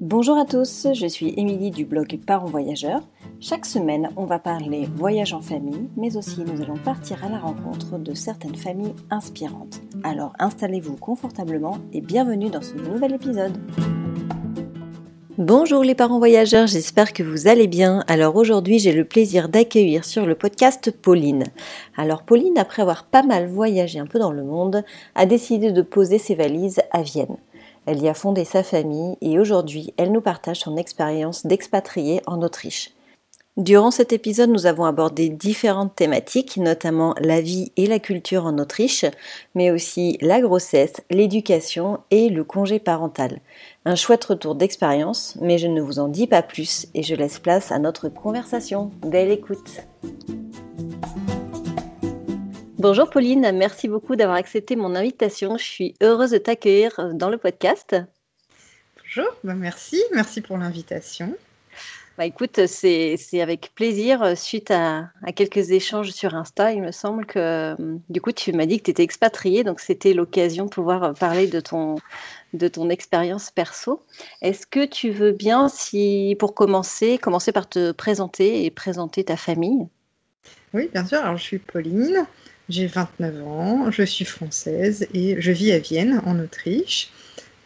Bonjour à tous, je suis Émilie du blog Parents Voyageurs. Chaque semaine, on va parler voyage en famille, mais aussi nous allons partir à la rencontre de certaines familles inspirantes. Alors installez-vous confortablement et bienvenue dans ce nouvel épisode. Bonjour les parents voyageurs, j'espère que vous allez bien. Alors aujourd'hui j'ai le plaisir d'accueillir sur le podcast Pauline. Alors Pauline, après avoir pas mal voyagé un peu dans le monde, a décidé de poser ses valises à Vienne. Elle y a fondé sa famille et aujourd'hui elle nous partage son expérience d'expatriée en Autriche. Durant cet épisode, nous avons abordé différentes thématiques, notamment la vie et la culture en Autriche, mais aussi la grossesse, l'éducation et le congé parental. Un chouette retour d'expérience, mais je ne vous en dis pas plus et je laisse place à notre conversation. Belle écoute Bonjour Pauline, merci beaucoup d'avoir accepté mon invitation. Je suis heureuse de t'accueillir dans le podcast. Bonjour, ben merci, merci pour l'invitation. Bah écoute, c'est avec plaisir. Euh, suite à, quelques échanges sur Insta, il me semble que euh, du coup, tu m'as dit que tu étais expatriée, donc c'était l'occasion de pouvoir euh, parler de ton, de ton expérience perso. Est-ce que tu veux bien, si pour commencer, commencer par te présenter et présenter ta famille? Oui, bien sûr. Alors, je suis Pauline, j'ai 29 ans, je suis française et je vis à Vienne, en Autriche.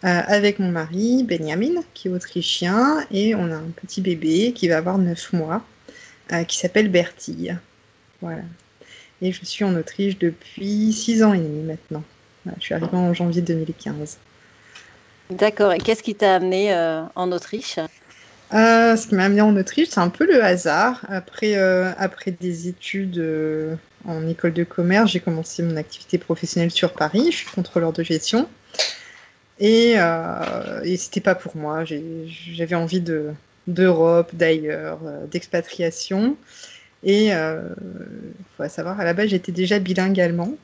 Euh, avec mon mari Benjamin, qui est autrichien, et on a un petit bébé qui va avoir 9 mois, euh, qui s'appelle Bertille. Voilà. Et je suis en Autriche depuis 6 ans et demi maintenant. je suis arrivée en janvier 2015. D'accord. Et qu'est-ce qui t'a amené euh, en Autriche? Ce qui m'a amené en Autriche, c'est un peu le hasard. Après, après des études en école de commerce, j'ai commencé mon activité professionnelle sur Paris. Je suis contrôleur de gestion. Et, euh, et c'était pas pour moi. J'avais envie de d'Europe, d'ailleurs, euh, d'expatriation. Et il euh, faut savoir, à la base, j'étais déjà bilingue allemand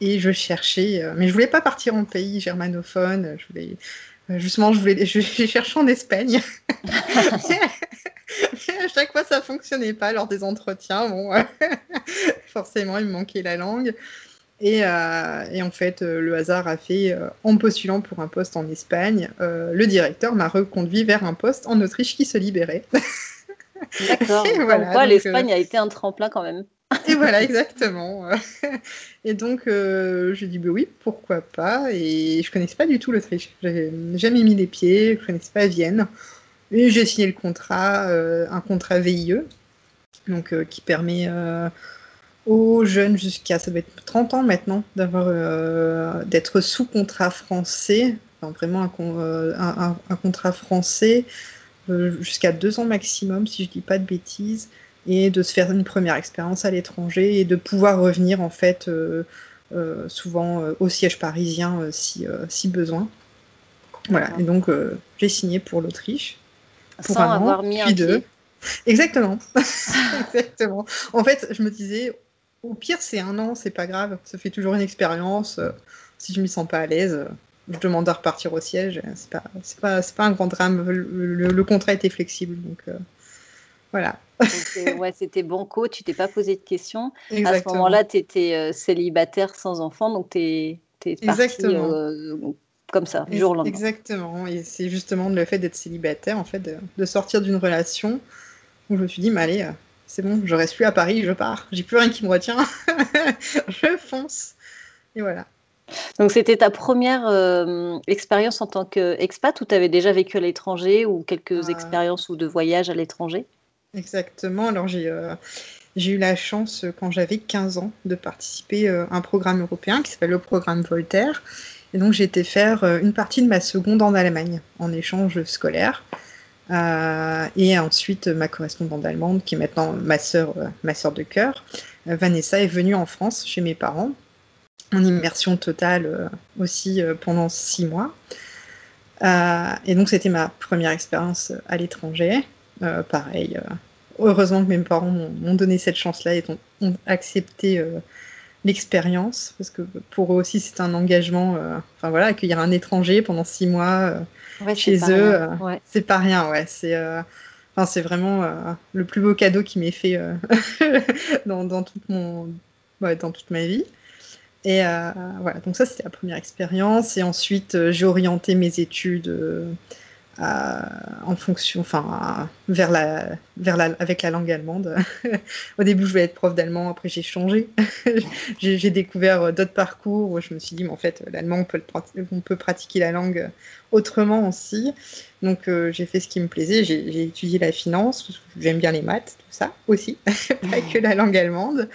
et je cherchais, euh, mais je voulais pas partir en pays germanophone. Je voulais, justement, je voulais, je, cherchais en Espagne. à chaque fois, ça fonctionnait pas lors des entretiens. Bon, forcément, il me manquait la langue. Euh, et, en fait, euh, le hasard a fait, euh, en postulant pour un poste en Espagne, le directeur m'a reconduit vers un poste en Autriche qui se libérait. D'accord. voilà, l'Espagne a été un tremplin quand même? Et voilà, exactement. et donc, je dis bah oui, pourquoi pas. Et je connaissais pas du tout l'Autriche. J'avais jamais mis les pieds, je connaissais pas Vienne. Et j'ai signé le contrat, un contrat VIE, donc qui permet aux jeunes jusqu'à, ça doit être 30 ans maintenant, d'avoir, euh, d'être sous contrat français, vraiment un, euh, un, contrat français euh, jusqu'à deux ans maximum, si je dis pas de bêtises, et de se faire une première expérience à l'étranger et de pouvoir revenir en fait souvent au siège parisien si, si besoin. Voilà, et donc j'ai signé pour l'Autriche. Sans avoir mis un deux. Exactement. Exactement. En fait, je me disais, au pire, c'est un an, c'est pas grave. Ça fait toujours une expérience. Euh, si je m'y sens pas à l'aise, euh, je demande à repartir au siège. C'est pas, pas, pas un grand drame. Le, contrat était flexible, donc euh, voilà. ouais, c'était banco. Tu t'es pas posé de questions. À ce moment-là, tu étais célibataire sans enfant, donc tu es, parti comme ça, du jour au lendemain. Exactement. Et c'est justement le fait d'être célibataire, en fait, de, sortir d'une relation où je me suis dit, mais allez c'est bon, je reste plus à Paris, je pars. J'ai plus rien qui me retient. je fonce. Et voilà. Donc c'était ta première euh, expérience en tant qu'expat ou tu avais déjà vécu à l'étranger ou quelques ah. expériences ou de voyage à l'étranger? Exactement. Alors j'ai euh, j'ai eu la chance quand j'avais 15 ans de participer euh, à un programme européen qui s'appelle le programme Voltaire. Et donc été faire une partie de ma seconde en Allemagne en échange scolaire. Euh, et ensuite, ma correspondante allemande, qui est maintenant ma sœur, euh, ma sœur de cœur, euh, Vanessa, est venue en France chez mes parents, en immersion totale aussi pendant six mois. et donc, c'était ma première expérience à l'étranger. pareil, heureusement que mes parents m'ont donné cette chance-là et ont, accepté l'expérience, parce que pour eux aussi, c'est un engagement. enfin voilà, accueillir un étranger pendant six mois chez eux, euh, c'est pas rien. Ouais, c'est euh, enfin, c'est vraiment euh, le plus beau cadeau qui m'ait fait dans, dans, toute mon, dans toute ma vie. Et voilà, donc ça c'était la première expérience. Et ensuite j'ai orienté mes études en fonction, enfin, vers la, vers la, avec la langue allemande. Au début, je voulais être prof d'allemand, après j'ai changé. j'ai découvert d'autres parcours où je me suis dit, mais en fait, l'allemand, on peut, pratiquer la langue autrement aussi. Donc, euh, j'ai fait ce qui me plaisait. J'ai étudié la finance, j'aime bien les maths, tout ça aussi, pas que la langue allemande.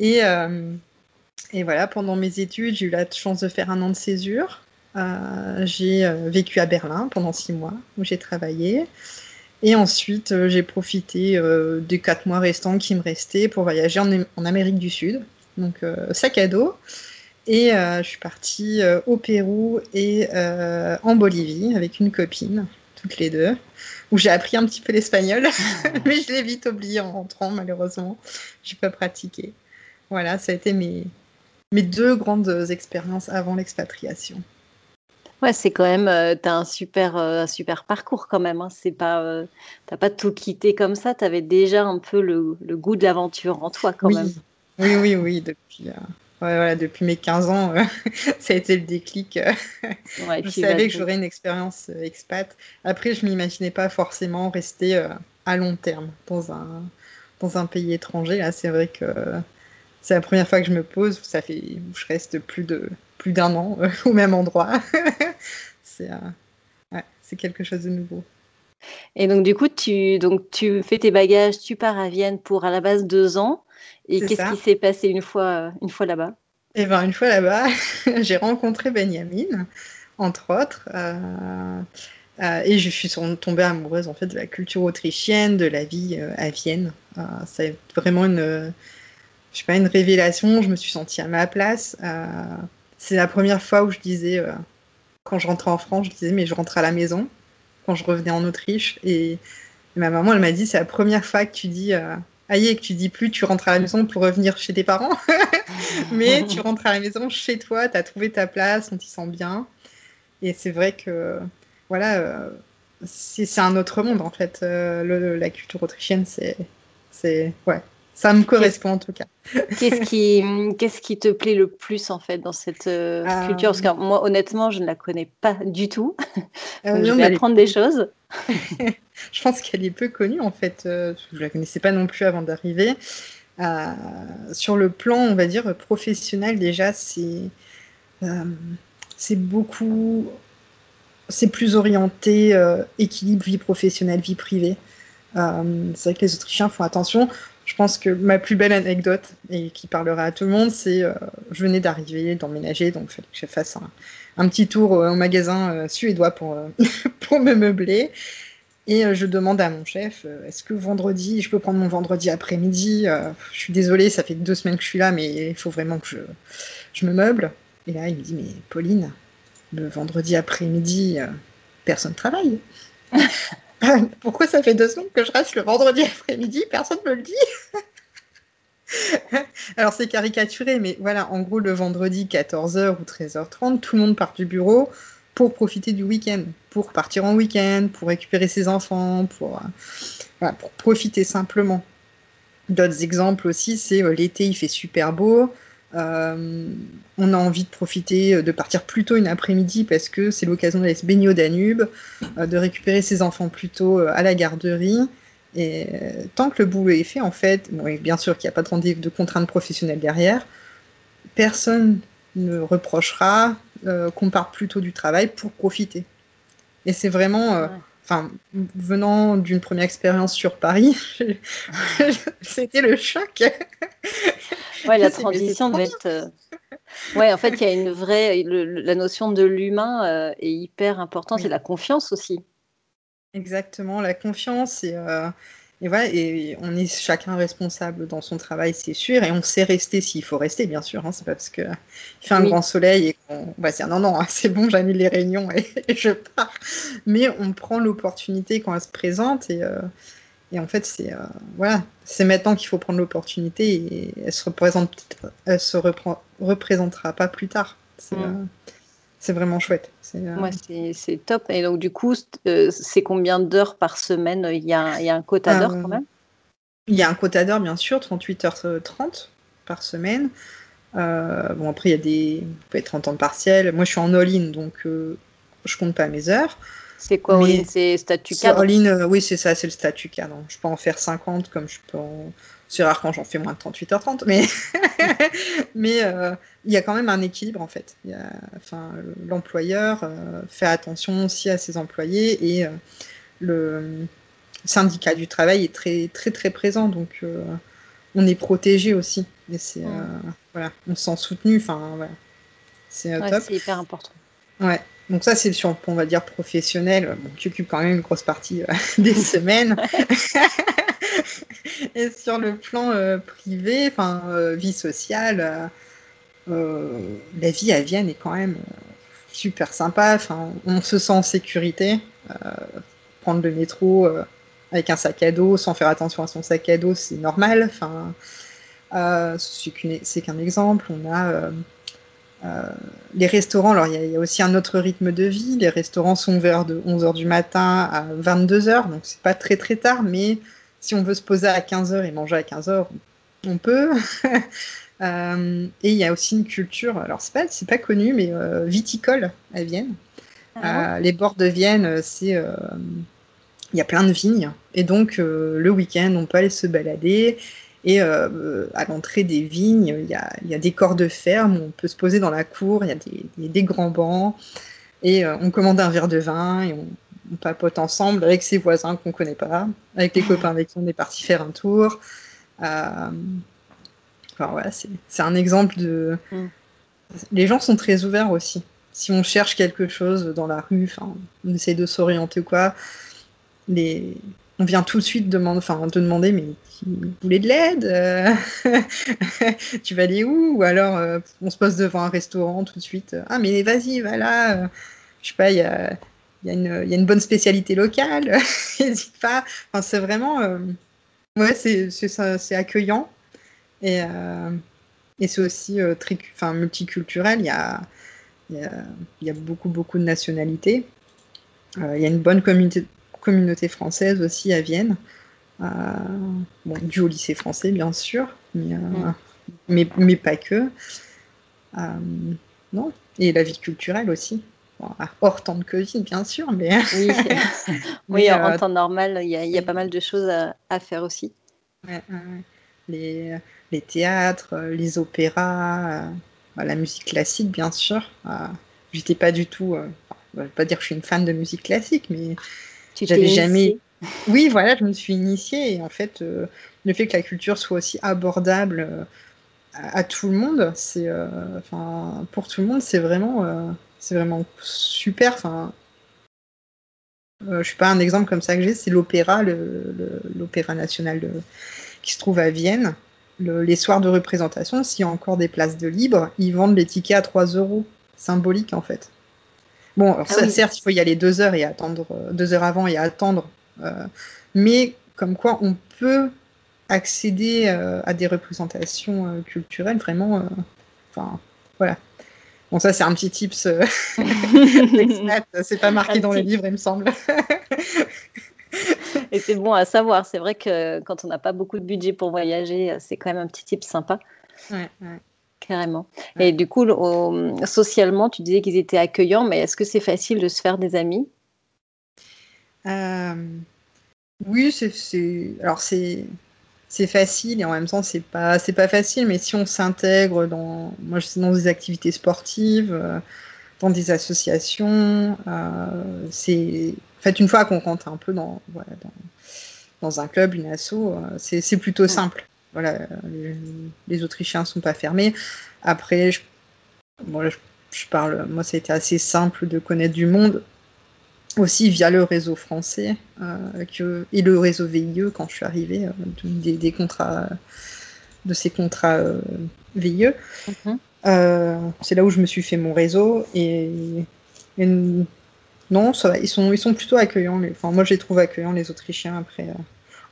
Euh, et voilà, pendant mes études, j'ai eu la chance de faire un an de césure. Euh, j'ai euh, vécu à Berlin pendant six mois où j'ai travaillé. Et ensuite, euh, j'ai profité des quatre mois restants qui me restaient pour voyager en, Amérique du Sud. Donc, sac à dos. Et je suis partie au Pérou et en Bolivie avec une copine, toutes les deux, où j'ai appris un petit peu l'espagnol, mais je l'ai vite oublié en rentrant, malheureusement. Je n'ai pas pratiqué. Voilà, ça a été mes, mes deux grandes expériences avant l'expatriation. Ouais, c'est quand même, euh, tu as un super, euh, un super parcours quand même. Hein. C'est pas, euh, t'as pas tout quitté comme ça. Tu avais déjà un peu le, le goût de l'aventure en toi quand oui. même. Oui, oui, oui. Depuis, ouais, voilà, depuis mes 15 ans, ça a été le déclic. Ouais, je savais que j'aurais une expérience expat. Après, je m'imaginais pas forcément rester à long terme dans un, dans un pays étranger. Là, c'est vrai que c'est la première fois que je me pose. Ça fait, je reste plus de plus d'un an au même endroit. c'est euh, c'est quelque chose de nouveau. Et donc, du coup, tu, donc, tu fais tes bagages, tu pars à Vienne pour à la base deux ans. Et qu'est-ce qui s'est passé une fois, une fois là-bas? Eh ben, une fois là-bas, j'ai rencontré Benjamin, entre autres. Euh, euh, et je suis tombée amoureuse en fait de la culture autrichienne, de la vie à Vienne. c'est vraiment une, je sais pas, une révélation. Je me suis sentie à ma place. C'est la première fois où je disais, euh, quand je rentrais en France, je disais, mais je rentre à la maison, quand je revenais en Autriche. Et, ma maman, elle m'a dit, c'est la première fois que tu dis, euh, aïe, que tu dis plus, tu rentres à la maison pour revenir chez tes parents, mais tu rentres à la maison chez toi, tu as trouvé ta place, on t'y sent bien. Et c'est vrai que, voilà, euh, c'est un autre monde, en fait. la culture autrichienne, c'est, ouais, ça me correspond en tout cas. Qu'est-ce qui, qu'est-ce qui te plaît le plus en fait dans cette euh, euh, culture? Parce que moi, honnêtement, je ne la connais pas du tout. Euh, je vais apprendre des choses. je pense qu'elle est peu connue en fait. je ne la connaissais pas non plus avant d'arriver. sur le plan, on va dire professionnel, déjà, c'est c'est beaucoup, c'est plus orienté équilibre vie professionnelle, vie privée. c'est vrai que les Autrichiens font attention je pense que ma plus belle anecdote, et qui parlera à tout le monde, c'est euh, je venais d'arriver, d'emménager, donc il fallait que je fasse un, petit tour au, magasin euh, suédois pour, euh, pour me meubler. Et je demande à mon chef, est-ce que vendredi, je peux prendre mon vendredi après-midi Je suis désolée, ça fait deux semaines que je suis là, mais il faut vraiment que je, je me meuble. Et là, il me dit, mais Pauline, le vendredi après-midi, personne ne travaille. Pourquoi ça fait deux semaines que je reste le vendredi après-midi? Personne ne me le dit. Alors c'est caricaturé, mais voilà, en gros le vendredi 14h ou 13h30, tout le monde part du bureau pour profiter du week-end, pour partir en week-end, pour récupérer ses enfants, pour, euh, pour profiter simplement. D'autres exemples aussi, c'est euh, l'été il fait super beau, euh, on a envie de profiter, euh, de partir plus tôt une après-midi parce que c'est l'occasion d'aller se baigner au Danube, euh, de récupérer ses enfants plus tôt à la garderie. Et tant que le boulot est fait, en fait, bien sûr qu'il n'y a pas de, de contraintes professionnelles derrière, personne ne reprochera qu'on parte plus tôt du travail pour profiter. Et c'est vraiment, enfin, venant d'une première expérience sur Paris, c'était le choc. Ouais, la transition devait être. Euh, ouais, en fait, il y a une vraie. la notion de l'humain euh, est hyper importante et la confiance aussi. Exactement, la confiance et, euh, et voilà, et on est chacun responsable dans son travail, c'est sûr, et on sait rester s'il faut rester, bien sûr. Hein, c'est pas parce que il fait un grand soleil et qu'on va dire non, non, c'est bon, j'annule les réunions et, je pars. Mais on prend l'opportunité quand elle se présente et et en fait, c'est euh, voilà, c'est maintenant qu'il faut prendre l'opportunité et elle se représente, elle se représentera pas plus tard. C'est mm. euh, vraiment chouette. Euh, c'est top. Et donc du coup, c'est combien d'heures par semaine? Il y, a, il y a un quota d'heures quand même? Il y a un quota d'heures, bien sûr, 38 h 30 par semaine. bon, après, il y a des. Vous pouvez être en temps partiel. Moi, je suis en all-in, donc je compte pas mes heures. C'est quoi all-in? C'est statut cadre? All-in, oui, c'est ça, c'est le statut cadre. Je peux en faire 50 comme je peux en c'est rare quand j'en fais moins de 38h30, mais mais euh, il y a quand même un équilibre en fait. enfin, l'employeur euh, fait attention aussi à ses employés et euh, le syndicat du travail est très très très présent, donc on est protégé aussi. Et c'est voilà, on se sent soutenu. Enfin voilà, c'est top. C'est hyper important. Ouais. Donc ça, c'est sur, on va dire, professionnel, bon, qui occupe quand même une grosse partie des semaines. et sur le plan euh, privé, enfin euh, vie sociale, euh, la vie à Vienne est quand même super sympa. Enfin, on se sent en sécurité. prendre le métro avec un sac à dos, sans faire attention à son sac à dos, c'est normal. Enfin, c'est qu'un exemple. On a les restaurants, alors il y, a aussi un autre rythme de vie. Les restaurants sont ouverts de 11h du matin à 22h, donc c'est pas très très tard, mais si on veut se poser à 15h et manger à 15h, on peut. Euh, et il y a aussi une culture, alors c'est pas, c'est pas connu, mais euh, viticole à Vienne. Ah euh, les bords de Vienne, c'est il y a plein de vignes. Et donc, le week-end, on peut aller se balader. Et à l'entrée des vignes, il y a, y a, des corps de ferme on peut se poser dans la cour, il y a des, des, grands bancs. Et on commande un verre de vin et on, on papote ensemble avec ses voisins qu'on connaît pas, avec les copains avec qui on est parti faire un tour. Euh, enfin, voilà, c'est un exemple de. Mm. Les gens sont très ouverts aussi. Si on cherche quelque chose dans la rue, on essaie de s'orienter ou quoi, les... on vient tout de suite demander, te demander, mais vous voulez de l'aide euh, Tu vas aller où? Ou alors, euh, on se pose devant un restaurant tout de suite. Ah, mais vas-y, va là. Je sais pas, il y a il y, a une, y, a une bonne spécialité locale, n'hésite pas. Enfin, c'est vraiment. Euh, ouais, c'est accueillant. Et, euh, et c'est aussi euh, enfin, multiculturel. Il y a, il y, a, y a beaucoup, beaucoup de nationalités. il y a une bonne communauté, communauté française aussi à Vienne. bon, dû au lycée français, bien sûr, mais, mais, mais, pas que. non, et la vie culturelle aussi hors temps de Covid, bien sûr, mais. oui, en euh, temps normal, il y, a pas mal de choses à, faire aussi. les, les, théâtres, les opéras, euh, la musique classique, bien sûr. Euh, j'étais pas du tout. je vais pas dire que je suis une fan de musique classique, mais j'avais jamais. Oui, voilà, je me suis initiée et en fait, le fait que la culture soit aussi abordable à, tout le monde, c'est, enfin, pour tout le monde, c'est vraiment c'est vraiment super. Enfin, euh, je sais pas, un exemple comme ça que j'ai, c'est l'opéra, l'opéra national qui se trouve à Vienne. les soirs de représentation, s'il y a encore des places de libre, ils vendent les tickets à 3 euros. Symbolique en fait. Bon, alors, ah certes, il faut y aller deux heures et attendre euh, deux heures avant et attendre, euh, mais comme quoi on peut accéder à des représentations culturelles vraiment. Enfin, voilà. Bon, ça, c'est un petit tips. Euh, c'est pas marqué dans les livres, il me semble. Et c'est bon à savoir. C'est vrai que quand on n'a pas beaucoup de budget pour voyager, c'est quand même un petit tip sympa. Ouais, Carrément. Et du coup, socialement, tu disais qu'ils étaient accueillants, mais est-ce que c'est facile de se faire des amis? Euh, Oui, c'est. Alors, c'est c'est facile et en même temps c'est pas c'est pas facile mais si on s'intègre dans moi je dans des activités sportives euh, dans des associations euh, c'est en fait une fois qu'on rentre un peu dans voilà, dans, un club une asso euh, c'est plutôt simple. Voilà les, les, Autrichiens sont pas fermés. Après je, je, je parle moi ça a été assez simple de connaître du monde aussi via le réseau français euh, que, et le réseau VIE quand je suis arrivée, euh, des, des, contrats, de ces contrats euh, VIE. Mhm. c'est là où je me suis fait mon réseau et, non, ça ils sont, ils sont plutôt accueillants. Les, enfin, moi, je les trouve accueillants, les Autrichiens, après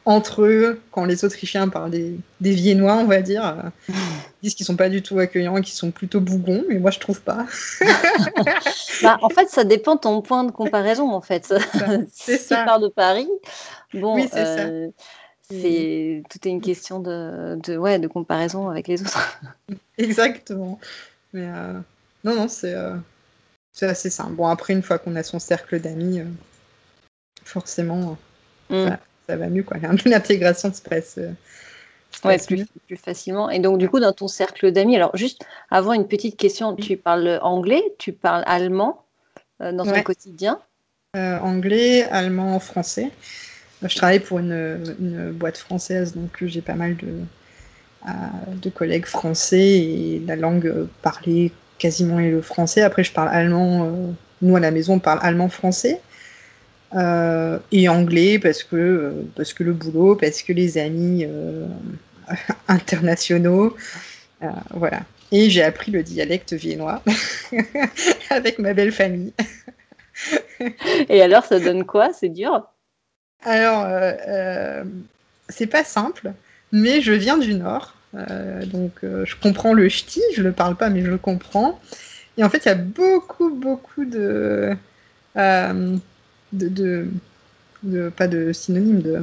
entre eux, quand les Autrichiens parlent des, Viennois, on va dire, euh, disent qu'ils sont pas du tout accueillants, qu'ils sont plutôt bougons, mais moi je trouve pas. bah, en fait, ça dépend ton point de comparaison, en fait. si tu pars de Paris, bon, oui, c'est euh, tout est une question de, de, ouais, de comparaison avec les autres. Exactement. Mais euh, non, non, c'est c'est assez simple. Bon, après, une fois qu'on a son cercle d'amis, forcément, mm. ça, va mieux. L'intégration se passe. Ouais, plus, plus, facilement. Et donc, du coup, dans ton cercle d'amis, alors juste avant une petite question, tu parles anglais, tu parles allemand dans ton quotidien? Anglais, allemand, français. Je travaille pour une, boîte française, donc j'ai pas mal de, euh, de collègues français et la langue parlée quasiment est le français. Après, je parle allemand. Euh, nous, à la maison, on parle allemand-français. Euh, et anglais parce que, parce que le boulot, parce que les amis internationaux. voilà. Et j'ai appris le dialecte viennois avec ma belle famille. et alors, ça donne quoi? C'est dur? Alors, euh, euh, c'est pas simple, mais je viens du Nord. Euh, donc, je comprends le ch'ti, je le parle pas, mais je le comprends. Et en fait, il y a beaucoup, beaucoup de, de, de, pas de synonymes, de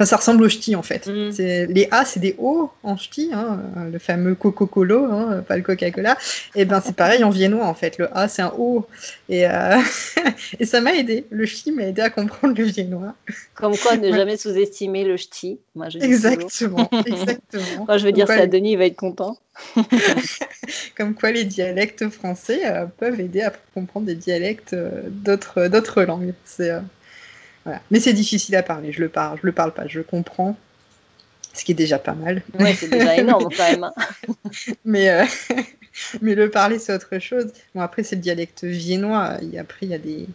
ça ressemble au ch'ti en fait. Mm. Les A, c'est des O en ch'ti, hein, le fameux Coco-Colo, hein, pas le Coca-Cola. Et ben c'est pareil en viennois en fait. Le A, c'est un O. Et, euh, et ça m'a aidé. Le ch'ti m'a aidé à comprendre le viennois. Comme quoi, ne jamais sous-estimer le ch'ti. Moi, je exactement, exactement. Moi, je veux dire ça, Denis, il va être content. Comme quoi, les dialectes français euh, peuvent aider à comprendre des dialectes euh, d'autres langues. C'est mais c'est difficile à parler. Je le parle, je le parle pas, je le comprends. Ce qui est déjà pas mal. Oui, c'est déjà énorme quand même. Hein. mais, euh, mais le parler, c'est autre chose. Bon, après, c'est le dialecte viennois. Et après, il y a des.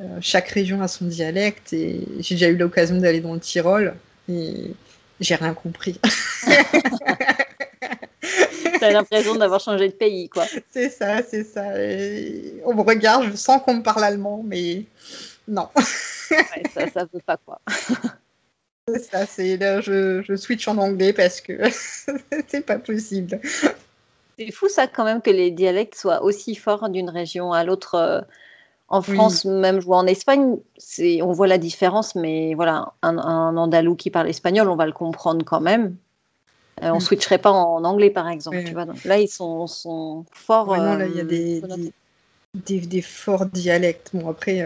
Euh, chaque région a son dialecte. Et j'ai déjà eu l'occasion d'aller dans le Tyrol. Et j'ai rien compris. T'as l'impression d'avoir changé de pays, quoi. C'est ça, c'est ça. on me regarde, je sens qu'on me parle allemand, mais non. ça, ça veut pas quoi. ça, c'est là, je, je switch en anglais parce que c'est pas possible. C'est fou ça quand même que les dialectes soient aussi forts d'une région à l'autre. Euh, en France, même ou en Espagne, c'est, on voit la différence, mais voilà, un, andalou qui parle espagnol, on va le comprendre quand même. Euh, on ne mm. switcherait pas en anglais, par exemple. Tu vois là, ils sont, sont forts. non, là, il y a des, des, des, forts dialectes. Bon, après,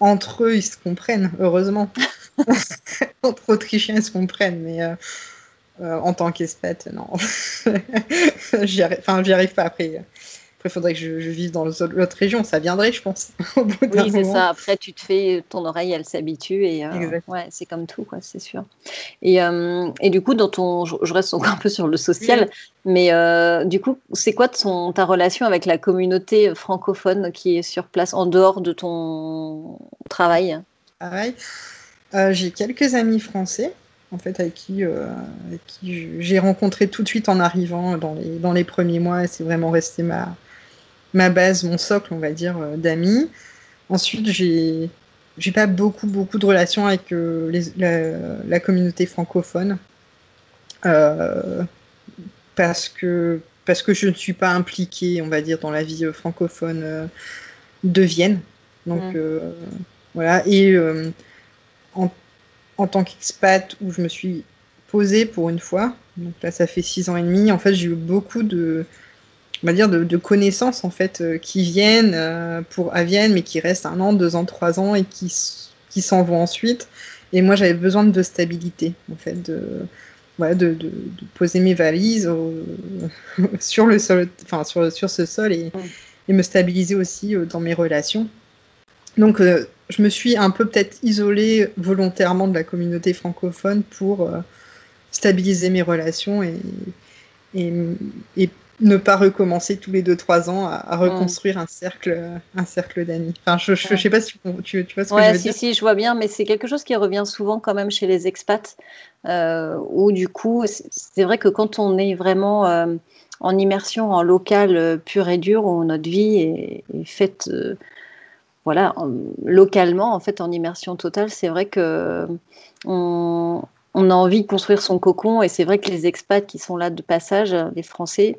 entre eux, ils se comprennent, heureusement. entre Autrichiens, ils se comprennent, mais euh, euh, en tant qu'espat, non. j'y arrive, enfin, j'y arrive pas après. Après, il faudrait que je, vive dans l'autre région. Ça viendrait, je pense. oui, c'est ça. Après, tu te fais, ton oreille, elle s'habitue. Et euh, ouais, c'est comme tout, quoi, c'est sûr. Et, euh, et, du coup, dans ton, je, reste encore un peu sur le social, mais euh, du coup, c'est quoi ton, ta relation avec la communauté francophone qui est sur place en dehors de ton travail? Pareil. J'ai quelques amis français en fait, avec qui, j'ai rencontré tout de suite en arrivant dans les, dans les premiers mois. C'est vraiment resté ma, ma base, mon socle, on va dire, euh, d'amis. Ensuite, j'ai j'ai pas beaucoup beaucoup de relations avec euh, la, communauté francophone euh, parce que parce que je ne suis pas impliquée, on va dire, dans la vie francophone de Vienne. Donc mm. voilà. Et en, en, tant qu'expat, où je me suis posée pour une fois, donc là ça fait six ans et demi, en fait j'ai eu beaucoup de on va dire, de, connaissances en fait euh, qui viennent euh, pour à Vienne, mais qui restent un an, deux ans, trois ans et qui, qui s'en vont ensuite. Et moi, j'avais besoin de stabilité, en fait, de, voilà, de, poser mes valises sur le sol, enfin sur, sur ce sol et, et me stabiliser aussi euh, dans mes relations. Donc, je me suis un peu peut-être isolée volontairement de la communauté francophone pour stabiliser mes relations et ne pas recommencer tous les 2-3 ans à, reconstruire un cercle, un cercle d'amis. Enfin, je ne sais pas si tu, tu vois ce que je veux si, dire. Si, je vois bien, mais c'est quelque chose qui revient souvent quand même chez les expats, euh, où du coup, c'est vrai que quand on est vraiment euh, en immersion en local euh, pur et dur, où notre vie est, faite voilà, localement, en fait, en immersion totale, c'est vrai que on, on a envie de construire son cocon et c'est vrai que les expats qui sont là de passage, les Français,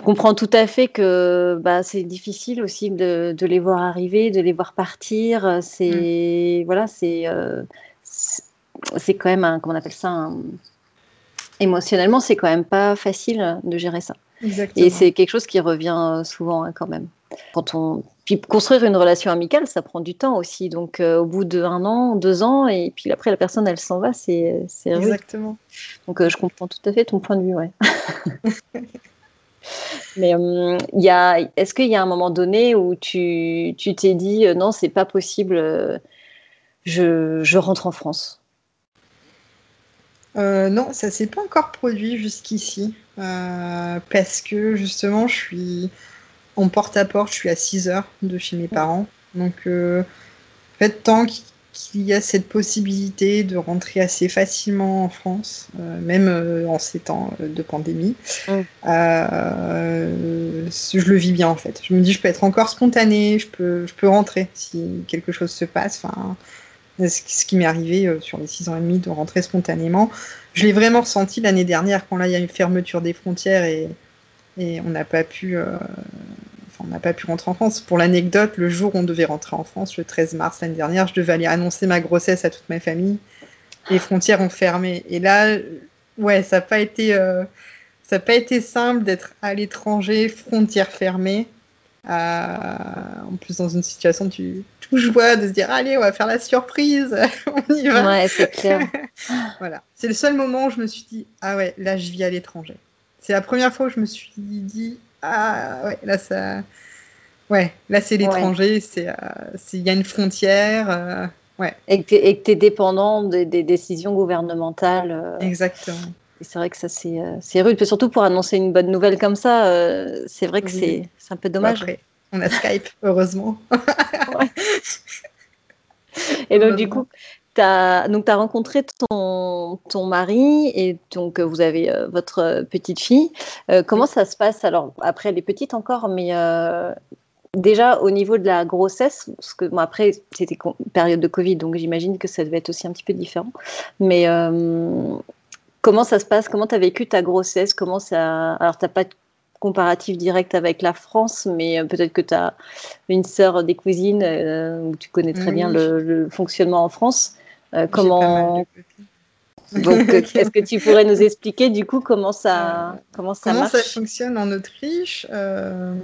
je comprends tout à fait que bah, c'est difficile aussi de, les voir arriver, de les voir partir. C'est mm. voilà, c'est euh, c'est quand même un, comment on appelle ça émotionnellement, c'est quand même pas facile de gérer ça. Et c'est quelque chose qui revient souvent hein, quand même. quand on puis construire une relation amicale, ça prend du temps aussi. Donc au bout d'un an, deux ans, et puis après la personne elle s'en va, c'est c'est Exactement. Donc je comprends tout à fait ton point de vue, ouais. Mais euh, il y a, est-ce qu'il y a un moment donné où tu, tu t'es dit euh, non, c'est pas possible, euh, je, je, rentre en France? Non, ça s'est pas encore produit jusqu'ici. parce que justement, je suis en porte-à-porte, je suis à 6 heures de chez mes parents. Donc, en fait, tant qu'il y a cette possibilité de rentrer assez facilement en France, euh, même euh, en ces temps euh, de pandémie. Mm. je le vis bien en fait. Je me dis, je peux être encore spontanée, je peux, je peux rentrer si quelque chose se passe. Enfin, ce qui m'est arrivé sur les six ans et demi de rentrer spontanément. Je l'ai vraiment ressenti l'année dernière quand là il y a une fermeture des frontières et, et on n'a pas pu on n'a pas pu rentrer en France. Pour l'anecdote, le jour où on devait rentrer en France, le 13 mars l'année dernière, je devais aller annoncer ma grossesse à toute ma famille. Les frontières ont fermé. Et là, ouais, ça n'a pas été, euh, ça pas été simple d'être à l'étranger, frontières fermées. Euh, en plus, dans une situation tu, tout joie de se dire allez, on va faire la surprise, on y va. Ouais, c'est clair. voilà, c'est le seul moment où je me suis dit ah ouais, là je vis à l'étranger. C'est la première fois où je me suis dit ah ouais, là ça. Ouais, là c'est l'étranger, c'est euh, il y a une frontière. Euh, ouais. Et que tu es, dépendant des, décisions gouvernementales. Euh. Exactement. Et c'est vrai que ça c'est rude, surtout pour annoncer une bonne nouvelle comme ça, c'est vrai que c'est un peu dommage. Après, on a Skype, heureusement. Et donc du coup, as, donc, tu as rencontré ton, ton mari et donc vous avez euh, votre petite fille. Euh, comment ça se passe? Alors, après, elle est petite encore, mais euh, déjà au niveau de la grossesse, parce que bon, après, c'était période de Covid, donc j'imagine que ça devait être aussi un petit peu différent. Mais comment ça se passe? Comment tu as vécu ta grossesse? Comment ça... Alors, tu n'as pas comparatif direct avec la France, mais peut-être que tu as une sœur, des cousines, où tu connais très bien le, fonctionnement en France. Euh, comment donc, euh, est-ce que tu pourrais nous expliquer du coup comment ça, comment ça comment marche? ça fonctionne en Autriche? Euh,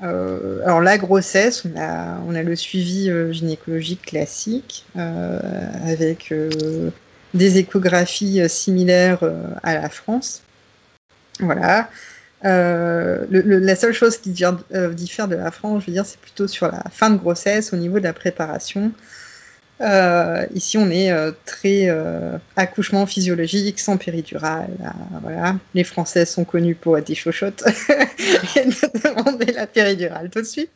Alors la grossesse, on a, on a le suivi gynécologique classique avec des échographies similaires à la France. Voilà. La seule chose qui diffère de la France, je veux dire, c'est plutôt sur la fin de grossesse, au niveau de la préparation. Euh, ici, on est euh, très euh, accouchement physiologique, sans péridurale. voilà. Les Français sont connus pour être des chochottes et de demander la péridurale tout de suite.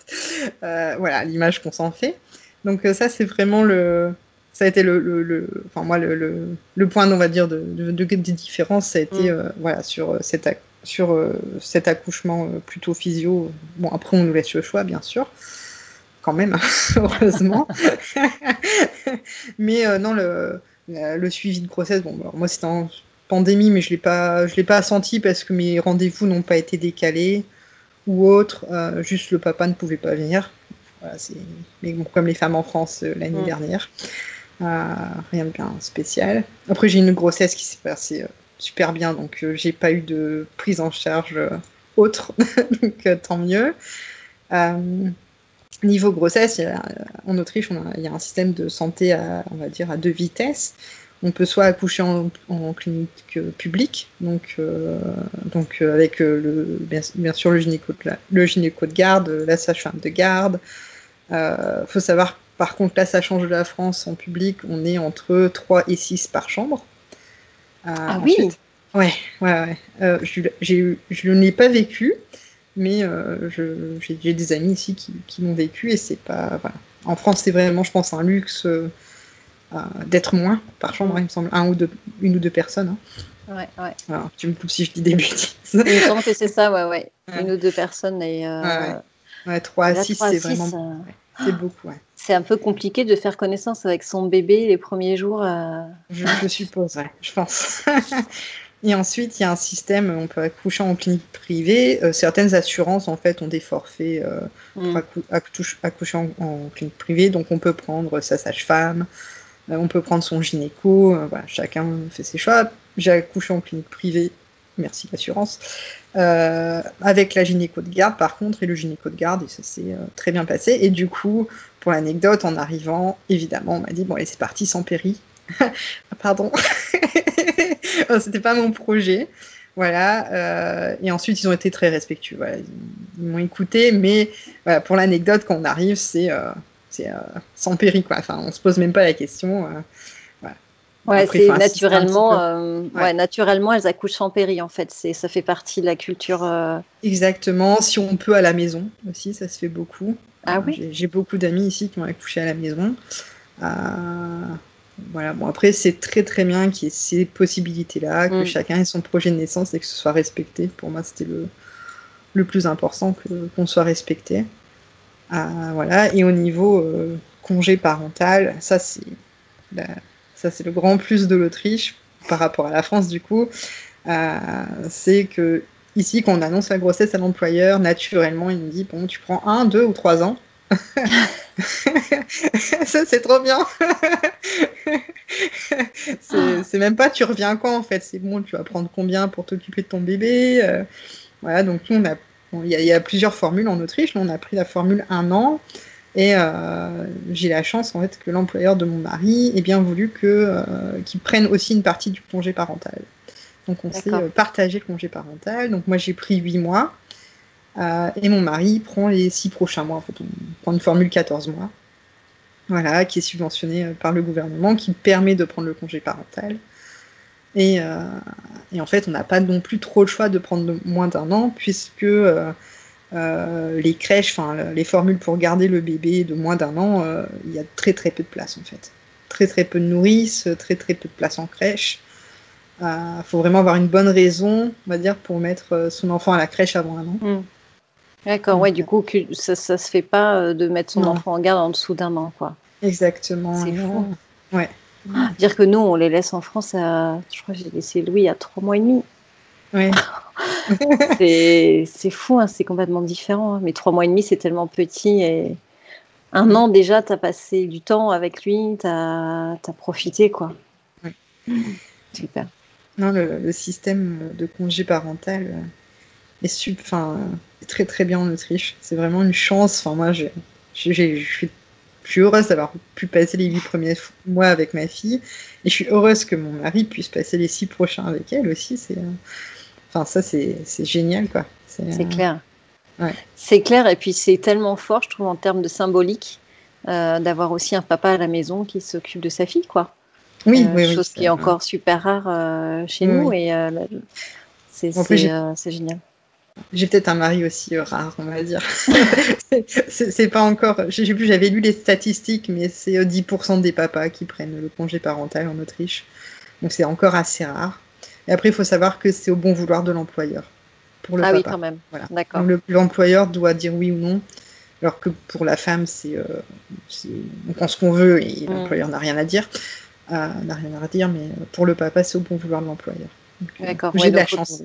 voilà l'image qu'on s'en fait. Donc ça, c'est vraiment le, ça a été le, le, enfin moi le, le, point, on va dire, de, de, de, différence, ça a été mm. voilà sur cet sur cet accouchement plutôt physio. Bon, après, on nous laisse le choix, bien sûr quand même, heureusement. mais euh, non, le, le, suivi de grossesse, bon, bah, moi c'était en pandémie, mais je je l'ai pas senti parce que mes rendez-vous n'ont pas été décalés ou autre. Euh, juste le papa ne pouvait pas venir. Voilà, mais bon, comme les femmes en France euh, l'année mm. dernière. rien de bien spécial. Après, j'ai une grossesse qui s'est passée super bien, donc j'ai pas eu de prise en charge autre, donc tant mieux. Niveau grossesse, en Autriche, il y a un système de santé, à, on va dire, à deux vitesses. On peut soit accoucher en, clinique euh, publique, donc, euh, donc euh, avec bien, sûr le gynéco, le gynéco de garde, la sage-femme de garde. Il faut savoir, par contre, là, ça change de la France en public, on est entre 3 et 6 par chambre. Ah oui Ouais, ouais, ouais. je ne l'ai pas vécu, mais euh, j'ai des amis ici qui, qui l'ont vécu et c'est pas. Voilà. En France, c'est vraiment, je pense, un luxe euh, euh, d'être moins par chambre, il me semble, un ou deux, une ou deux personnes. Hein. Ouais, ouais. Alors, tu me coupes si je dis des bêtises. Il me semble que c'est ça, ouais, ouais, Une ou deux personnes. Et, ouais, ouais. 3 à 6, c'est vraiment. C'est beaucoup, ouais. C'est un peu compliqué de faire connaissance avec son bébé les premiers jours. Je, je suppose, ouais, je pense. Et ensuite, il y a un système, on peut accoucher en clinique privée. Euh, certaines assurances, en fait, ont des forfaits euh, pour mm. accoucher en, clinique privée. Donc, on peut prendre sa sage-femme, euh, on peut prendre son gynéco. voilà, chacun fait ses choix. J'ai accouché en clinique privée merci l'assurance, avec la gynéco de garde par contre, et le gynéco de garde, et ça s'est très bien passé. Et du coup, pour l'anecdote, en arrivant, évidemment, on m'a dit, bon, allez, c'est parti sans péri. Pardon, c'était pas mon projet. Voilà. Euh, et ensuite, ils ont été très respectueux. Ils, m'ont écouté, mais pour l'anecdote, quand on arrive, c'est euh, euh, sans péri. Quoi. Enfin, on se pose même pas la question. Ouais, c'est naturellement, ouais. naturellement, elles accouchent sans péri en fait. C'est, ça fait partie de la culture. Exactement. Si on peut à la maison aussi, ça se fait beaucoup. Ah oui. J'ai, beaucoup d'amis ici qui ont accouché à la maison. Voilà, bon après c'est très très bien qu'il y ait ces possibilités-là, que mm. chacun ait son projet de naissance et que ce soit respecté. Pour moi c'était le, le plus important que, qu'on soit respecté. Voilà, et au niveau euh, congé parental, ça c'est, ça c'est le grand plus de l'Autriche par rapport à la France du coup. Euh, c'est que ici quand on annonce la grossesse à l'employeur, naturellement il me dit bon tu prends un, deux ou trois ans. ça, c'est trop bien. c'est même pas tu reviens quand en fait? C'est bon, tu vas prendre combien pour t'occuper de ton bébé? Euh, voilà, donc nous, on a. Il y, a plusieurs formules en Autriche. on a pris la formule un an. Et euh, j'ai la chance en fait que l'employeur de mon mari ait bien voulu que euh, qu'il prenne aussi une partie du congé parental. Donc on s'est partagé le congé parental. Donc moi j'ai pris 8 mois. Euh, et mon mari prend les six prochains mois. En fait, on prend une formule 14 mois, voilà, qui est subventionnée euh, par le gouvernement, qui permet de prendre le congé parental. Et, euh, et en fait, on n'a pas non plus trop le choix de prendre moins d'un an, puisque les crèches, enfin les formules pour garder le bébé de moins d'un an, il y a très très peu de place en fait. Très très peu de nourrices, très très peu de place en crèche. Il faut vraiment avoir une bonne raison, on va dire, pour mettre son enfant à la crèche avant un an. Mm. D'accord, ouais, du coup, ça, ça se fait pas euh, de mettre son enfant en garde en dessous d'un an, quoi. Exactement. C'est fou. Ouais. Ah, dire que nous, on les laisse en France à. Je crois que j'ai laissé Louis à trois mois et demi. Oui. c'est fou, hein, c'est complètement différent. Hein. Mais trois mois et demi, c'est tellement petit. Et un an déjà, tu as passé du temps avec lui, tu as, as, profité, quoi. Oui. Super. Non, le, le, système de congé parental euh, est enfin, très très bien en Autriche. C'est vraiment une chance. Enfin, moi, je suis heureuse d'avoir pu passer les huit premiers mois avec ma fille. Et je suis heureuse que mon mari puisse passer les six prochains avec elle aussi. C'est, enfin, ça, c'est génial, quoi. C'est euh, clair. C'est clair. Et puis, c'est tellement fort, je trouve, en termes de symbolique, euh, d'avoir aussi un papa à la maison qui s'occupe de sa fille, quoi. Oui, euh, oui, Chose qui est encore super rare chez nous. Et c'est génial. J'ai peut-être un mari aussi euh, rare, on va dire. c'est pas encore. J'avais lu les statistiques, mais c'est 10% euh, des papas qui prennent le congé parental en Autriche. Donc c'est encore assez rare. Et après, il faut savoir que c'est au bon vouloir de l'employeur. Pour le ah oui, quand même. Voilà. D'accord. L'employeur doit dire oui ou non. Alors que pour la femme, c'est. Euh, on pense qu'on veut et mm. l'employeur n'a rien à dire. n'a rien à dire, mais pour le papa, c'est au bon vouloir de l'employeur. D'accord. J'ai de la chance.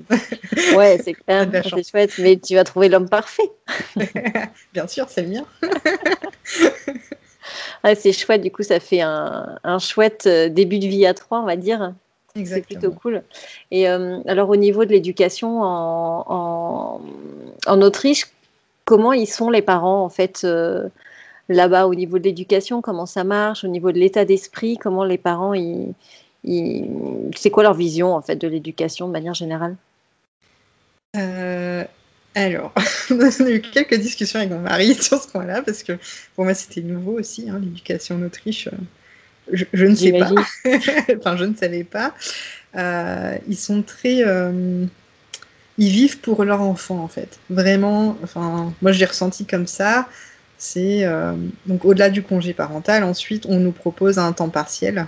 ouais, c'est clair, c'est chouette, mais tu vas trouver l'homme parfait. Bien sûr, c'est le mien. c'est chouette, du coup, ça fait un, un, chouette euh, début de vie à trois, on va dire. C'est plutôt cool. Et euh, alors, au niveau de l'éducation en, en, en, Autriche, comment ils sont les parents, en fait, euh, là-bas, au niveau de l'éducation? Comment ça marche? Au niveau de l'état d'esprit, comment les parents, ils c'est quoi leur vision en fait de l'éducation de manière générale? Euh, Alors, on a eu quelques discussions avec mon mari sur ce point-là parce que pour moi c'était nouveau aussi hein, l'éducation en Autriche. Euh, je, ne sais pas. enfin, je ne savais pas. Euh, ils sont très ils vivent pour leur enfant en fait. Vraiment, enfin, moi j'ai ressenti comme ça. C'est donc au-delà du congé parental, ensuite on nous propose un temps partiel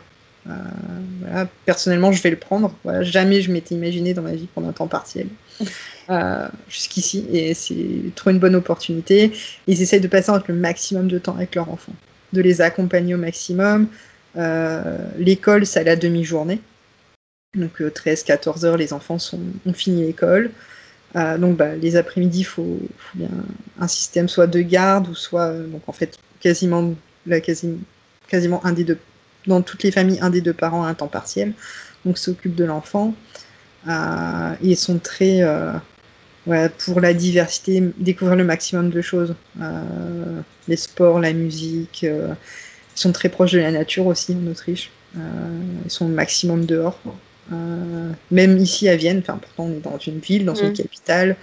euh, personnellement, je vais le prendre. jamais je m'étais imaginé dans ma vie prendre un temps partiel. Euh, jusqu'ici, et c'est trop une bonne opportunité. Ils essayent de passer le maximum de temps avec leurs enfants, de les accompagner au maximum. Euh, l'école, c'est à la demi-journée. Donc 13-14 heures, les enfants ont fini l'école. donc bah, les après-midi, il faut, bien un système soit de garde ou soit, donc en fait, quasiment, la, quasi, quasiment un des deux dans toutes les familles, un des deux parents a un temps partiel, donc s'occupe de l'enfant. ils sont très pour la diversité, découvrir le maximum de choses. les sports, la musique. Ils sont très proches de la nature aussi en Autriche. ils sont au maximum dehors. même ici à Vienne, enfin pourtant on est dans une ville, dans une mm. capitale,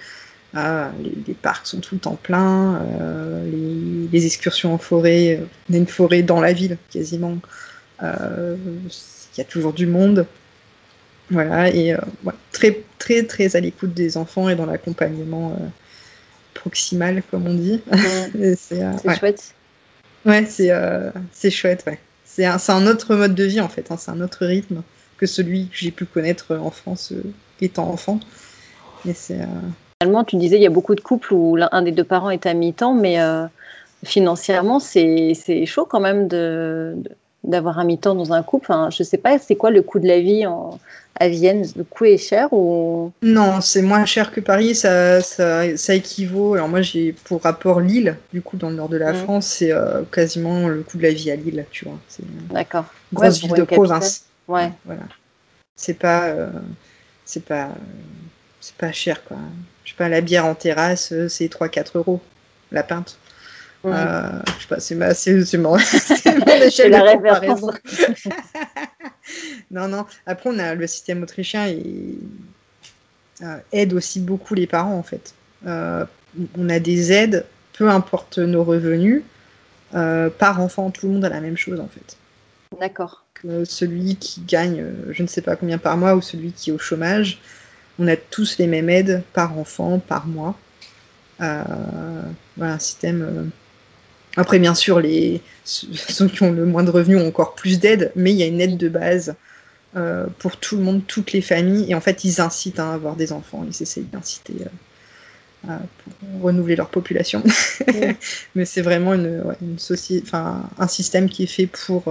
ah, les, parcs sont tout le temps pleins, euh, les, excursions en forêt, euh, on a une forêt dans la ville quasiment. Euh, il y a toujours du monde. Voilà, et très, très, très à l'écoute des enfants et dans l'accompagnement proximal, comme on dit. c'est chouette. Ouais, c'est chouette, ouais. C'est un, un, autre mode de vie en fait, hein. c'est un autre rythme que celui que j'ai pu connaître en France étant enfant. Et c'est Finalement, tu disais il y a beaucoup de couples où l'un des deux parents est à mi-temps, mais euh, financièrement, c'est chaud quand même de, d'avoir un mi-temps dans un couple. Enfin, je sais pas, c'est quoi le coût de la vie en, à Vienne? Le coût est cher ou? Non, c'est moins cher que Paris. Ça, ça, équivaut. Alors moi, j'ai pour rapport Lille, du coup, dans le nord de la mmh. France, c'est euh, quasiment le coût de la vie à Lille, tu vois. D'accord. Grosse ville de province. Ouais. Voilà. C'est pas, euh, c'est pas, c'est pas cher quoi je sais pas, la bière en terrasse, euh, c'est 3-4 euros la pinte. Euh, je sais pas, c'est ma, c'est, c'est mon, échelle de comparaison. non, non. Après, on a le système autrichien et euh, aide aussi beaucoup les parents en fait. on a des aides, peu importe nos revenus, par enfant, tout le monde a la même chose en fait. D'accord. Celui qui gagne, je ne sais pas combien par mois, ou celui qui est au chômage, on a tous les mêmes aides par enfant, par mois. Euh, voilà, un système. Euh, après, bien sûr, les, ceux qui ont le moins de revenus ont encore plus d'aides, mais il y a une aide de base euh, pour tout le monde, toutes les familles. Et en fait, ils incitent à avoir des enfants. Ils essayent d'inciter pour renouveler leur population. mais c'est vraiment une, une société, enfin, un système qui est fait pour,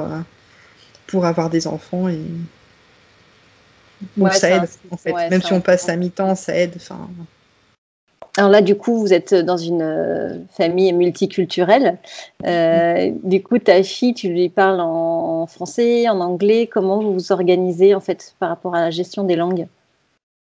pour avoir des enfants et donc ça aide, en fait. Même si on passe à mi-temps, ça aide. Enfin... Alors là, du coup, vous êtes dans une euh, famille multiculturelle. Euh, du coup, ta fille, tu lui parles en français, en anglais. Comment vous vous organisez en fait par rapport à la gestion des langues?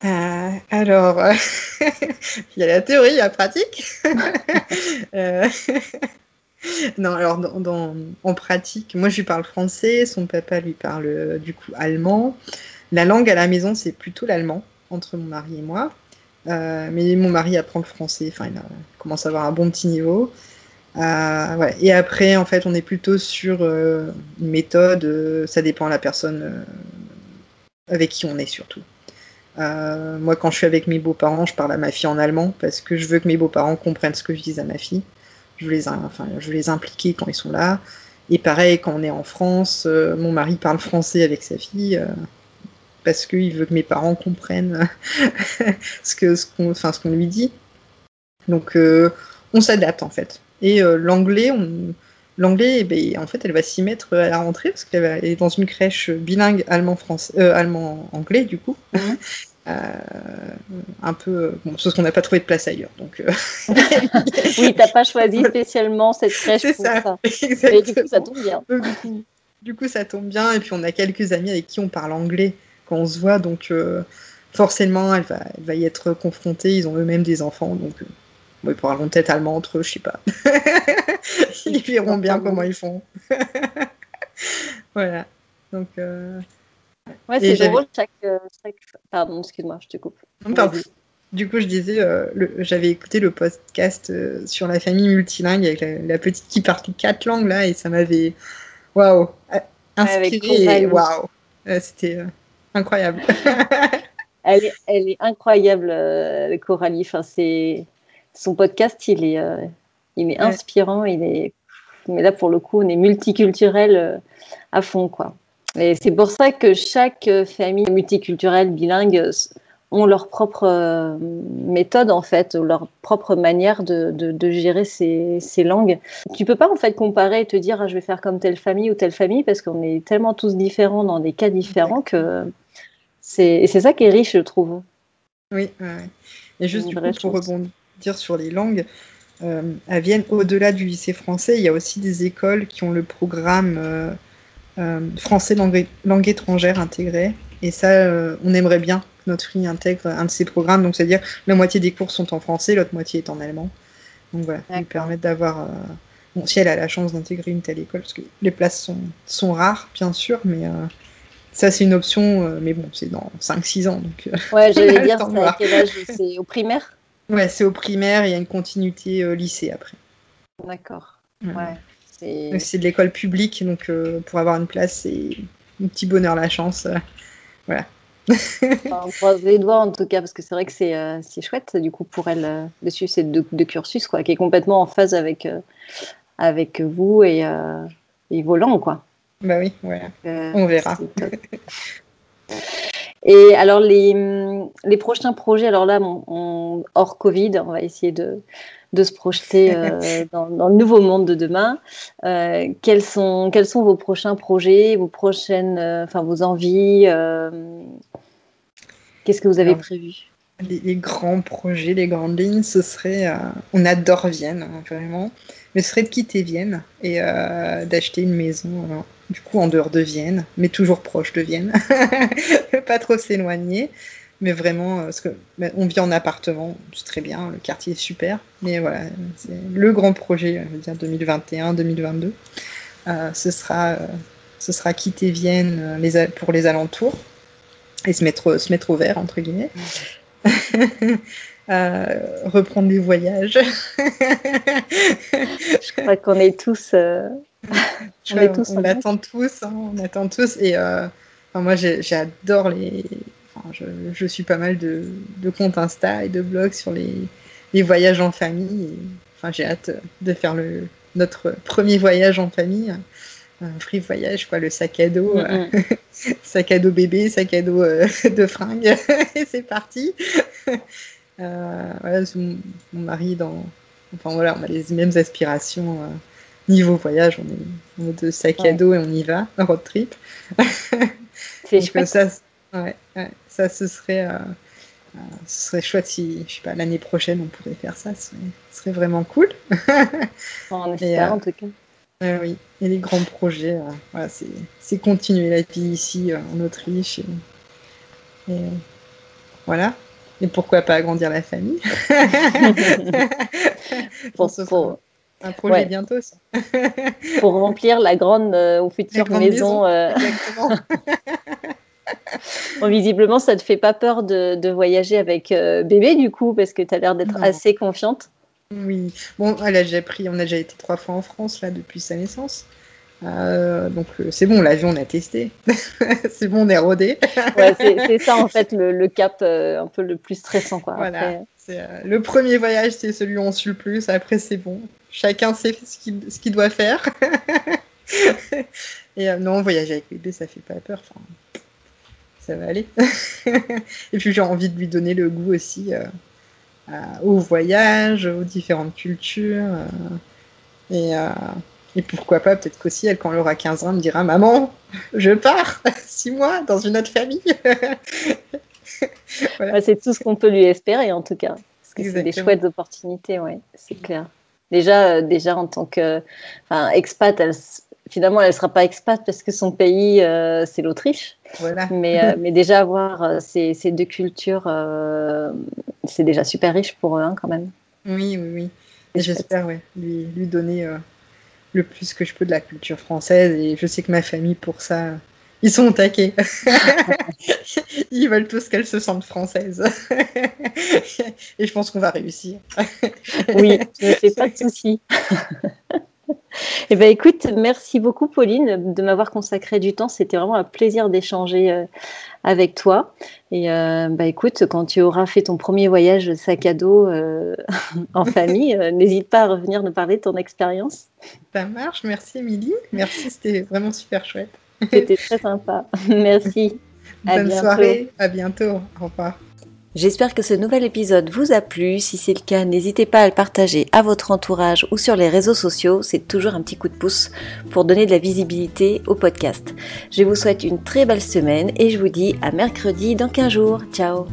Euh, Alors, il y a la théorie, il y a la pratique. non, alors dans, en pratique, moi je lui parle français, son papa lui parle du coup allemand. La langue à la maison, c'est plutôt l'allemand, entre mon mari et moi. Euh, mais mon mari apprend le français, enfin, il, commence à avoir un bon petit niveau. Euh, Et après, en fait, on est plutôt sur euh, une méthode, ça dépend de la personne avec qui on est surtout. moi, quand je suis avec mes beaux-parents, je parle à ma fille en allemand parce que je veux que mes beaux-parents comprennent ce que je dis à ma fille. Je veux les, enfin, je veux les impliquer quand ils sont là. Et pareil, quand on est en France, mon mari parle français avec sa fille parce qu'il veut que mes parents comprennent ce qu'on ce qu'on lui dit. Donc euh, on s'adapte en fait. Et euh, l'anglais, on... l'anglais, eh ben, en fait, elle va s'y mettre à la rentrée parce qu'elle est dans une crèche bilingue allemand-français, euh, allemand-anglais du coup. Mhm. un peu, bon, sauf qu'on n'a pas trouvé de place ailleurs. Donc, oui, t'as pas choisi spécialement cette crèche pour ça. ça. Et du coup, ça tombe bien. Du coup, du coup, ça tombe bien. Et puis, on a quelques amis avec qui on parle anglais quand on se voit. Donc, euh, forcément, elle va, elle va y être confrontée. Ils ont eux-mêmes des enfants. Donc, euh, ils parleront peut-être allemand entre eux, je sais pas. ils verront bien comment ils font. voilà. Donc. Euh, ouais, c'est drôle. Chaque, Pardon, excuse-moi, je te coupe. Du coup, je disais, j'avais écouté le podcast sur la famille multilingue avec la, petite qui parle quatre langues là, et ça m'avait, waouh, inspiré. Waouh, c'était incroyable. elle, est, elle est incroyable, euh, Coralie. Enfin, c'est son podcast, il est, euh, il est inspirant. Il est, mais là pour le coup, on est multiculturel euh, à fond, quoi. Et c'est pour ça que chaque famille multiculturelle bilingue ont leur propre méthode en fait, leur propre manière de, de, gérer ces, ces, langues. Tu peux pas en fait comparer et te dire ah, je vais faire comme telle famille ou telle famille parce qu'on est tellement tous différents dans des cas différents que c'est ça qui est riche, je trouve. Oui, et juste du coup, pour rebondir sur les langues, euh, à Vienne, au-delà du lycée français, il y a aussi des écoles qui ont le programme euh, euh, français langue, langue, étrangère intégré. Et ça, on aimerait bien notre fille intègre un de ces programmes. Donc, c'est-à-dire la moitié des cours sont en français, l'autre moitié est en allemand. Donc voilà, ils permettent d'avoir. Euh, bon, si elle a la chance d'intégrer une telle école, parce que les places sont, sont rares, bien sûr, mais euh, ça, c'est une option. mais bon, c'est dans 5-6 ans. Donc, ouais, j'allais dire, c'est à quel âge C'est? Au primaire? Ouais, c'est au primaire, il y a une continuité lycée après. D'accord. Ouais. C'est de l'école publique, donc pour avoir une place, c'est un petit bonheur, la chance. voilà. on croise les doigts en tout cas, parce que c'est vrai que c'est euh, chouette du coup pour elle euh, de suivre ces deux, cursus, quoi, qui est complètement en phase avec, euh, avec vous et, et volant, quoi. Bah oui, voilà. on verra. Et alors, les, les, prochains projets, alors là, hors Covid, on va essayer de, de se projeter dans, dans, le nouveau monde de demain. quels, sont, quels sont vos prochains projets, vos prochaines, enfin, vos envies Qu'est-ce que vous avez prévu? les, grands projets, les grandes lignes, ce serait. Euh, on adore Vienne, hein, vraiment. Mais ce serait de quitter Vienne et euh, d'acheter une maison, euh, du coup, en dehors de Vienne, mais toujours proche de Vienne. Pas trop s'éloigner. Mais vraiment, parce que ben, on vit en appartement, c'est très bien, le quartier est super. Mais voilà, c'est le grand projet, je veux dire 2021-2022. ce sera, ce sera quitter Vienne pour les alentours et se mettre, se mettre au vert, entre guillemets. Euh, reprendre les voyages. je crois qu'on est tous. On, est tous on attend tous, hein, on attend tous. Et euh, moi, j'adore les. je, je, suis pas mal de, de, comptes Insta et de blogs sur les, les voyages en famille. enfin, j'ai hâte de faire le, notre premier voyage en famille un free voyage, quoi, le sac à dos, euh, sac à dos bébé, sac à dos euh, de fringues, et c'est parti. Voilà, mon, mari, dans, enfin voilà, on a les mêmes aspirations niveau voyage, on est en mode sac à dos et on y va, road trip. c'est. Ça, ouais, ça, ce serait, ce serait chouette si, je sais pas, l'année prochaine on pourrait faire ça, ce serait, vraiment cool. on espère en tout cas oui, et les grands projets, euh, voilà, c'est continuer la vie ici euh, en Autriche. Et, voilà. Et pourquoi pas agrandir la famille? Pour, pour, un projet bientôt, ça. pour remplir la grande euh, ou future maison. Exactement. bon, visiblement, ça te fait pas peur de, de voyager avec bébé, du coup, parce que tu as l'air d'être assez confiante. Oui, bon, elle a déjà pris, on a déjà été trois fois en France là depuis sa naissance. Euh, donc euh, c'est bon, l'avion on a testé, c'est bon, on est rodé. ouais, c'est ça en fait le, cap euh, un peu le plus stressant quoi. Voilà, le premier voyage c'est celui où on suit le plus, après c'est bon, chacun sait ce qu'il doit faire. Et non, voyager avec bébé ça fait pas peur, enfin, ça va aller. Et puis j'ai envie de lui donner le goût aussi euh, au voyage, aux différentes cultures. Euh, et, euh, et pourquoi pas, peut-être qu'aussi, elle, quand elle aura 15 ans, me dira Maman, je pars, six mois, dans une autre famille. c'est tout ce qu'on peut lui espérer, en tout cas. Parce que c'est des chouettes opportunités, ouais, c'est clair. Déjà, déjà en tant que enfin, expat, elle, finalement, elle ne sera pas expat parce que son pays, euh, c'est l'Autriche. Voilà. Mais, euh, mais déjà, avoir euh, ces, ces, deux cultures, c'est déjà super riche pour eux, hein, quand même. Oui, oui, oui. Et j'espère ouais, lui, lui, donner le plus que je peux de la culture française. Et je sais que ma famille, pour ça, ils sont taqués. Ils veulent tous qu'elle se sente française. et je pense qu'on va réussir. oui, je ne fais pas de soucis. Eh ben, écoute, merci beaucoup Pauline de m'avoir consacré du temps. C'était vraiment un plaisir d'échanger euh, avec toi. Et euh, bah, écoute, quand tu auras fait ton premier voyage sac à dos euh, en famille, n'hésite pas à revenir nous parler de ton expérience. Ça marche, merci Émilie. Merci, c'était vraiment super chouette. C'était très sympa. Merci. Bonne soirée, à bientôt. Au revoir. J'espère que ce nouvel épisode vous a plu. Si c'est le cas, n'hésitez pas à le partager à votre entourage ou sur les réseaux sociaux. C'est toujours un petit coup de pouce pour donner de la visibilité au podcast. Je vous souhaite une très belle semaine et je vous dis à mercredi dans 15 jours. Ciao